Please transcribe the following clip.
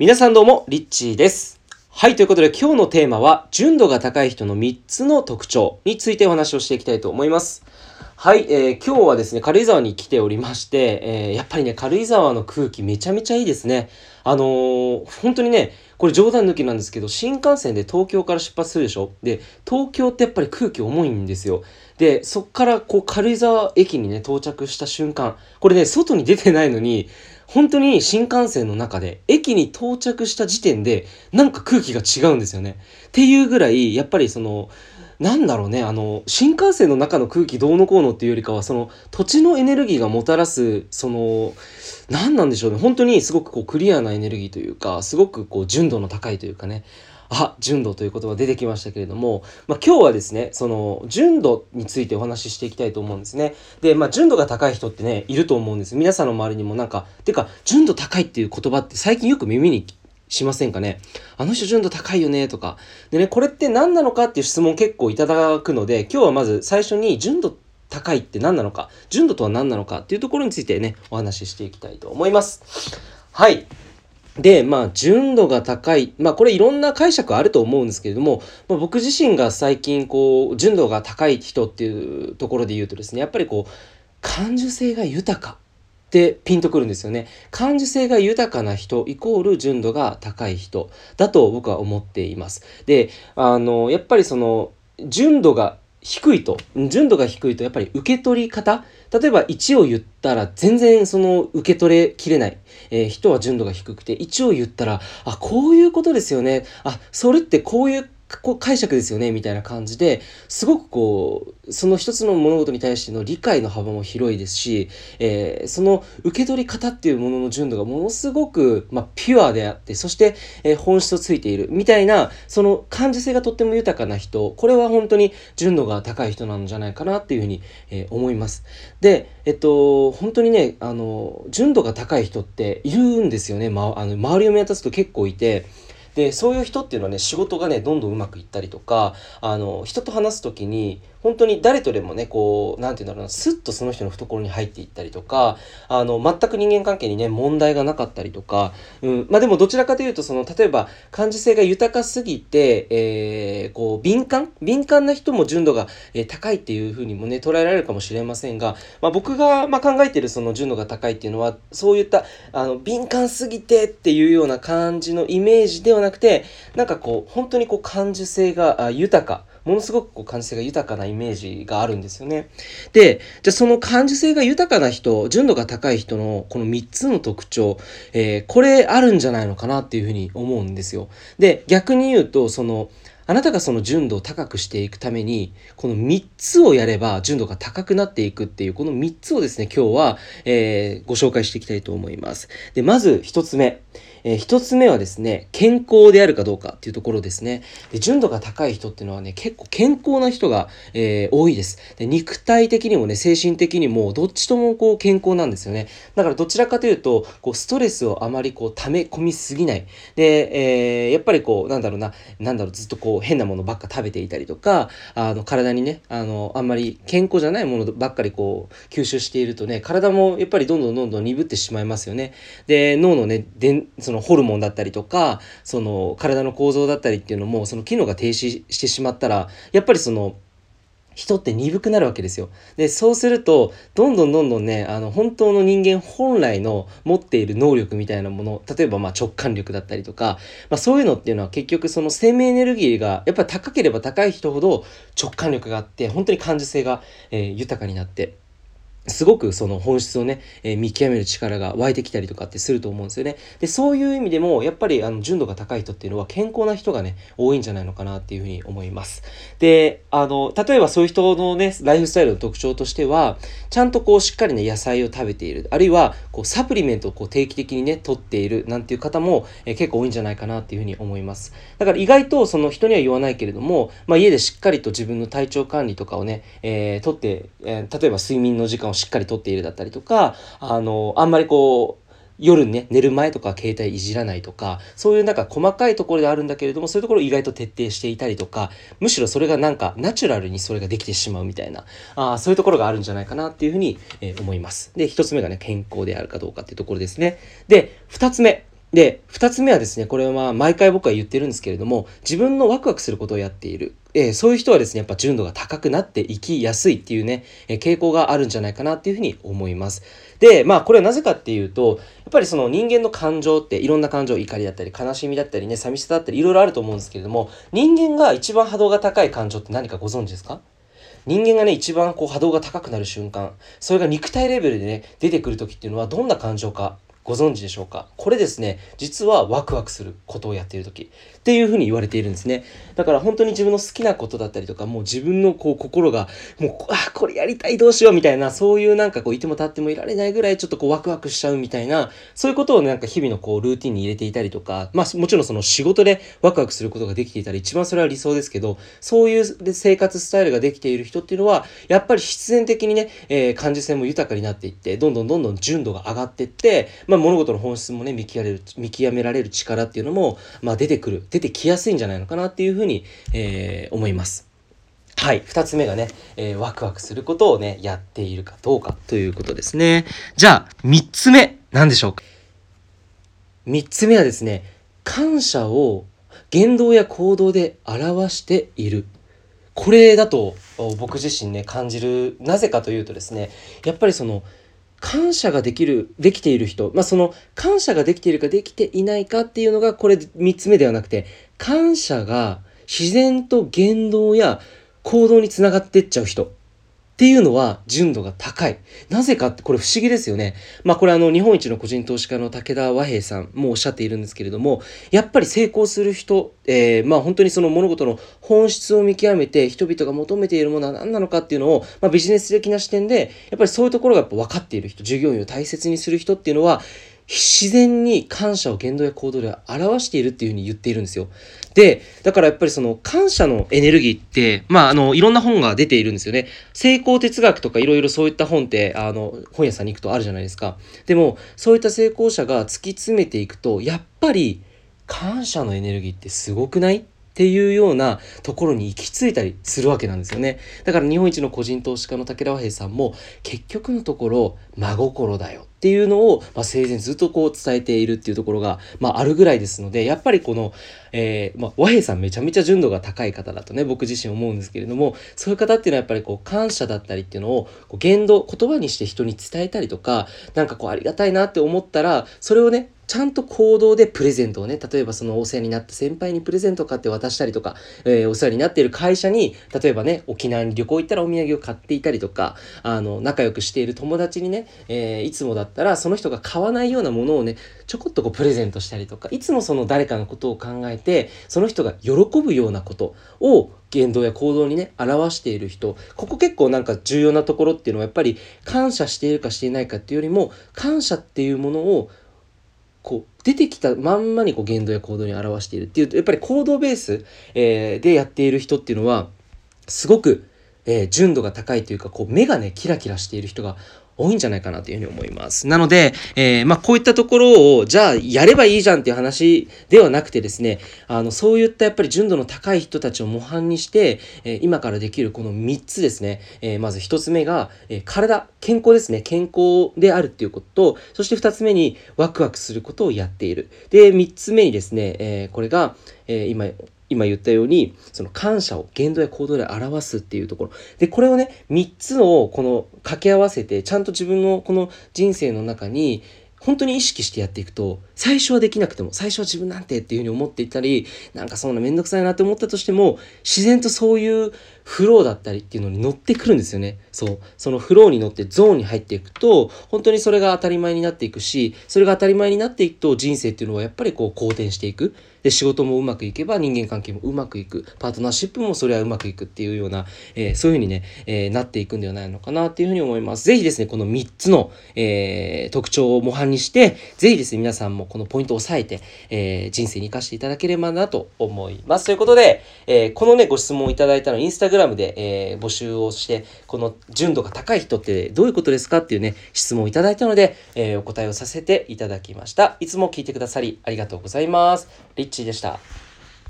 皆さんどうも、リッチーです。はい、ということで今日のテーマは、純度が高い人の3つの特徴についてお話をしていきたいと思います。はい、えー今日はですね、軽井沢に来ておりまして、えーやっぱりね、軽井沢の空気めちゃめちゃいいですね。あのー本当にね、これ冗談抜きなんですけど、新幹線で東京から出発するでしょ？で、東京ってやっぱり空気重いんですよ。で、そっからこう軽井沢駅にね、到着した瞬間、これね、外に出てないのに、本当に新幹線の中で、駅に到着した時点で、なんか空気が違うんですよね。っていうぐらい、やっぱりその、なんだろうね、あの、新幹線の中の空気どうのこうのっていうよりかは、その、土地のエネルギーがもたらす、その、何なんでしょうね、本当にすごくこう、クリアなエネルギーというか、すごくこう、純度の高いというかね、あ、純度という言葉出てきましたけれども、まあ、今日はですね、その、純度についてお話ししていきたいと思うんですね。で、まあ、純度が高い人ってね、いると思うんです。皆さんの周りにもなんか、てか、純度高いっていう言葉って最近よく耳にしませんかね？あの人純度高いよねとか。でね、これって何なのかっていう質問結構いただくので、今日はまず最初に純度高いって何なのか、純度とは何なのかっていうところについてね、お話ししていきたいと思います。はい。で、まあ、純度が高い。まあ、これいろんな解釈あると思うんですけれども、まあ、僕自身が最近、こう、純度が高い人っていうところで言うとですね、やっぱりこう、感受性が豊かってピンとくるんですよね。感受性が豊かな人イコール純度が高い人だと僕は思っています。で、あの、やっぱりその、純度が低いと、純度が低いとやっぱり受け取り方例えば1を言ったら全然その受け取れきれない、えー人は純度が低くて1を言ったらあこういうことですよね。あそれってこういうこう解釈ですよねみたいな感じですごくこうその一つの物事に対しての理解の幅も広いですし、えーその受け取り方っていうものの純度がものすごく、まあ、ピュアであってそして、えー本質をついているみたいなその感受性がとっても豊かな人これは本当に純度が高い人なんじゃないかなっていうふうに、えー思います。でえっと本当にねあの純度が高い人っているんですよね、まあの周りを見渡すと結構いて。でそういう人っていうのはね仕事がねどんどんうまくいったりとかあの人と話す時に本当に誰とでもねこうなんて言うんだろうなスッとその人の懐に入っていったりとかあの全く人間関係にね問題がなかったりとか、うん、まあでもどちらかというとその例えば感受性が豊かすぎて、えーこう敏感？敏感な人も純度が、えー高いっていうふうにもね捉えられるかもしれませんが、まあ、僕が、まあ、考えてるその純度が高いっていうのはそういったあの敏感すぎてっていうような感じのイメージではなくてなんかこう本当にこう感受性が豊か。ものすごくこう感受性が豊かなイメージがあるんですよね。で、じゃあその感受性が豊かな人、純度が高い人のこの3つの特徴、えーこれあるんじゃないのかなっていうふうに思うんですよ。で、逆に言うと、その、あなたがその純度を高くしていくために、この3つをやれば純度が高くなっていくっていう、この3つをですね、今日は、えーご紹介していきたいと思います。で、まず1つ目。えー一つ目はですね、健康であるかどうかっていうところですね。で純度が高い人っていうのはね、結構健康な人が、えー多いですで。肉体的にもね、精神的にも、どっちともこう健康なんですよね。だからどちらかというと、こうストレスをあまりこう溜め込みすぎない。で、えーやっぱりこう、なんだろうな、なんだろう、ずっとこう変なものばっか食べていたりとか、あの、体にね、あの、あんまり健康じゃないものばっかりこう、吸収しているとね、体もやっぱりどんどんどんどん鈍ってしまいますよね。で、脳のね、でんそそのホルモンだったりとか、その体の構造だったりっていうのも、その機能が停止してしまったら、やっぱりその、人って鈍くなるわけですよ。で、そうすると、どんどんどんどんね、あの、本当の人間本来の持っている能力みたいなもの、例えばまあ直感力だったりとか、まあそういうのっていうのは結局その生命エネルギーがやっぱり高ければ高い人ほど直感力があって、本当に感受性が、えー豊かになって、すごくその本質をね、えー見極める力が湧いてきたりとかってすると思うんですよね。で、そういう意味でも、やっぱりあの純度が高い人っていうのは健康な人がね、多いんじゃないのかなっていうふうに思います。で、あの、例えばそういう人のね、ライフスタイルの特徴としては、ちゃんとこうしっかりね、野菜を食べている。あるいは、こうサプリメントをこう定期的にね、取っているなんていう方も、えー結構多いんじゃないかなっていうふうに思います。だから意外とその人には言わないけれども、まあ家でしっかりと自分の体調管理とかをね、えー取って、えー例えば睡眠の時間をしっかりとっているだったりとか、あの、あんまりこう、夜ね、寝る前とか携帯いじらないとか、そういうなんか細かいところであるんだけれども、そういうところを意外と徹底していたりとか、むしろそれがなんかナチュラルにそれができてしまうみたいな、あそういうところがあるんじゃないかなっていうふうに、えー思います。で、一つ目がね、健康であるかどうかっていうところですね。で、二つ目。で、二つ目はですね、これは毎回僕は言ってるんですけれども、自分のワクワクすることをやっている。えー、そういう人はですね、やっぱ純度が高くなっていきやすいっていうね、えー、傾向があるんじゃないかなっていうふうに思います。で、まあこれはなぜかっていうと、やっぱりその人間の感情っていろんな感情、怒りだったり悲しみだったりね、寂しさだったりいろいろあると思うんですけれども、人間が一番波動が高い感情って何かご存知ですか？人間がね、一番こう波動が高くなる瞬間、それが肉体レベルでね、出てくる時っていうのはどんな感情かご存知でしょうか？これですね、実はワクワクすることをやっている時っていうふうに言われているんですね。だから本当に自分の好きなことだったりとか、もう自分のこう心が、もう、あ、これやりたいどうしようみたいな、そういうなんかこういても立ってもいられないぐらいちょっとこうワクワクしちゃうみたいな、そういうことをなんか日々のこうルーティンに入れていたりとか、まあもちろんその仕事でワクワクすることができていたら一番それは理想ですけど、そういう生活スタイルができている人っていうのは、やっぱり必然的にね、えー、感受性も豊かになっていって、どんどんどんどん純度が上がっていって、まあ物事の本質もね、見極める、見極められる力っていうのも、まあ出てくる、出てきやすいんじゃないのかなっていうふうに、えー、思います。はい。二つ目がね、えー、ワクワクすることをね、やっているかどうかということですね。じゃあ、三つ目、何でしょうか？三つ目はですね、感謝を言動や行動で表している。これだと僕自身ね、感じる。なぜかというとですね、やっぱりその、感謝ができる、できている人、まあ、その感謝ができているかできていないかっていうのがこれ三つ目ではなくて、感謝が自然と言動や行動につながってっちゃう人。っていうのは純度が高い。なぜかってこれ不思議ですよね。まあこれあの日本一の個人投資家の武田和平さんもおっしゃっているんですけれども、やっぱり成功する人、えー、まあ本当にその物事の本質を見極めて人々が求めているものは何なのかっていうのを、まあ、ビジネス的な視点で、やっぱりそういうところがやっぱ分かっている人、従業員を大切にする人っていうのは、自然に感謝を言動や行動で表しているっていうふうに言っているんですよ。で、だからやっぱりその感謝のエネルギーって、まああの、いろんな本が出ているんですよね。成功哲学とかいろいろそういった本って、あの、本屋さんに行くとあるじゃないですか。でも、そういった成功者が突き詰めていくと、やっぱり感謝のエネルギーってすごくない？っていうようなところに行き着いたりするわけなんですよね。だから日本一の個人投資家の武田和平さんも結局のところ真心だよっていうのを、まあ、生前ずっとこう伝えているっていうところが、まあ、あるぐらいですので、やっぱりこの、えー、まあ、和平さんめちゃめちゃ純度が高い方だとね、僕自身思うんですけれども、そういう方っていうのはやっぱりこう、感謝だったりっていうのを、こう言動、言葉にして人に伝えたりとか、なんかこう、ありがたいなって思ったら、それをね、ちゃんと行動でプレゼントをね、例えばそのお世話になった先輩にプレゼントを買って渡したりとか、えー、お世話になっている会社に、例えばね、沖縄に旅行行ったらお土産を買っていたりとか、あの、仲良くしている友達にね、えー、いつもだったらその人が買わないようなものをね、ちょこっとこうプレゼントしたりとか、いつもその誰かのことを考えて、その人が喜ぶようなことを言動や行動にね、表している人、ここ結構なんか重要なところっていうのはやっぱり感謝しているかしていないかっていうよりも、感謝っていうものをこう出てきたまんまにこう言動や行動に表しているっていうとやっぱり行動ベース、えー、でやっている人っていうのはすごく、えー、純度が高いというかこう目がねキラキラしている人が多いんじゃないかなというふうに思います。なので、えー、まあ、こういったところを、じゃあ、やればいいじゃんっていう話ではなくてですね、あの、そういったやっぱり純度の高い人たちを模範にして、えー、今からできるこの3つですね、えー、まず1つ目が、え体、健康ですね、健康であるっていうことと、そして2つ目にワクワクすることをやっている。で、3つ目にですね、えこれが、え今、今言ったように、その感謝を言動や行動で表すっていうところ。で、これをね、3つをこの掛け合わせて、ちゃんと自分のこの人生の中に、本当に意識してやっていくと、最初はできなくても、最初は自分なんてっていうふうに思っていたり、なんかそんなめんどくさいなって思ったとしても、自然とそういうフローだったりっていうのに乗ってくるんですよね。そう。そのフローに乗ってゾーンに入っていくと、本当にそれが当たり前になっていくし、それが当たり前になっていくと人生っていうのはやっぱりこう好転していく。で、仕事もうまくいけば人間関係もうまくいく。パートナーシップもそれはうまくいくっていうような、えー、そういうふうにね、えー、なっていくんではないのかなっていうふうに思います。ぜひですね、この3つの、えー、特徴を模範にして、ぜひですね、皆さんもこのポイントを押さえて、えー、人生に活かしていただければなと思います。ということで、えー、このね、ご質問をいただいたのインスタグラムで、えー、募集をして、この純度が高い人ってどういうことですかっていうね、質問をいただいたので、えー、お答えをさせていただきました。いつも聞いてくださりありがとうございます。ッチーでした。